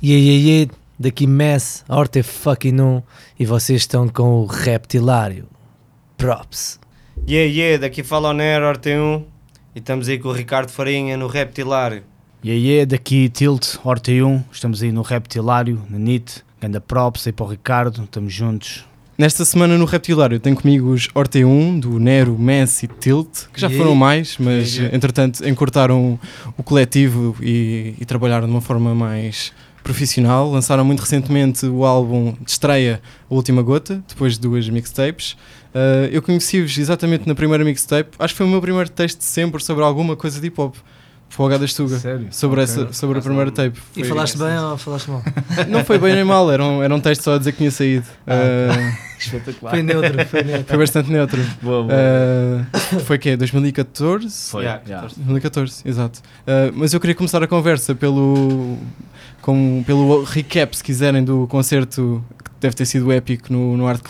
Yeah, yeah, yeah, daqui Mess, Orte fucking 1 e vocês estão com o Reptilário. Props. Yeah, yeah, daqui fala o Nero, Orte1 e estamos aí com o Ricardo Farinha no Reptilário. E aí, daqui Tilt, Horta 1, estamos aí no Reptilário, na NIT, ganda props aí para o Ricardo, estamos juntos. Nesta semana no Reptilário tenho comigo os Orte1 do Nero, Messi e Tilt, que já foram mais, mas entretanto encurtaram o coletivo e, e trabalharam de uma forma mais profissional. Lançaram muito recentemente o álbum de estreia A Última Gota, depois de duas mixtapes. Uh, eu conheci-vos exatamente na primeira mixtape, acho que foi o meu primeiro texto sempre sobre alguma coisa de hip hop. Foi o H da Estuga. Sério? Sobre, Ok. essa, sobre a primeira tape. E Foi- falaste bem ou falaste mal? Não foi bem nem mal, era um, era um texto só a dizer que tinha saído. Uh, Espetacular. Foi neutro, foi neutro. foi bastante neutro. Boa, boa. Uh, foi que 2014? Foi, Yeah, yeah. 2014, exato. Uh, mas eu queria começar a conversa pelo, com, pelo recap, se quiserem, do concerto que deve ter sido épico no, no Art Club.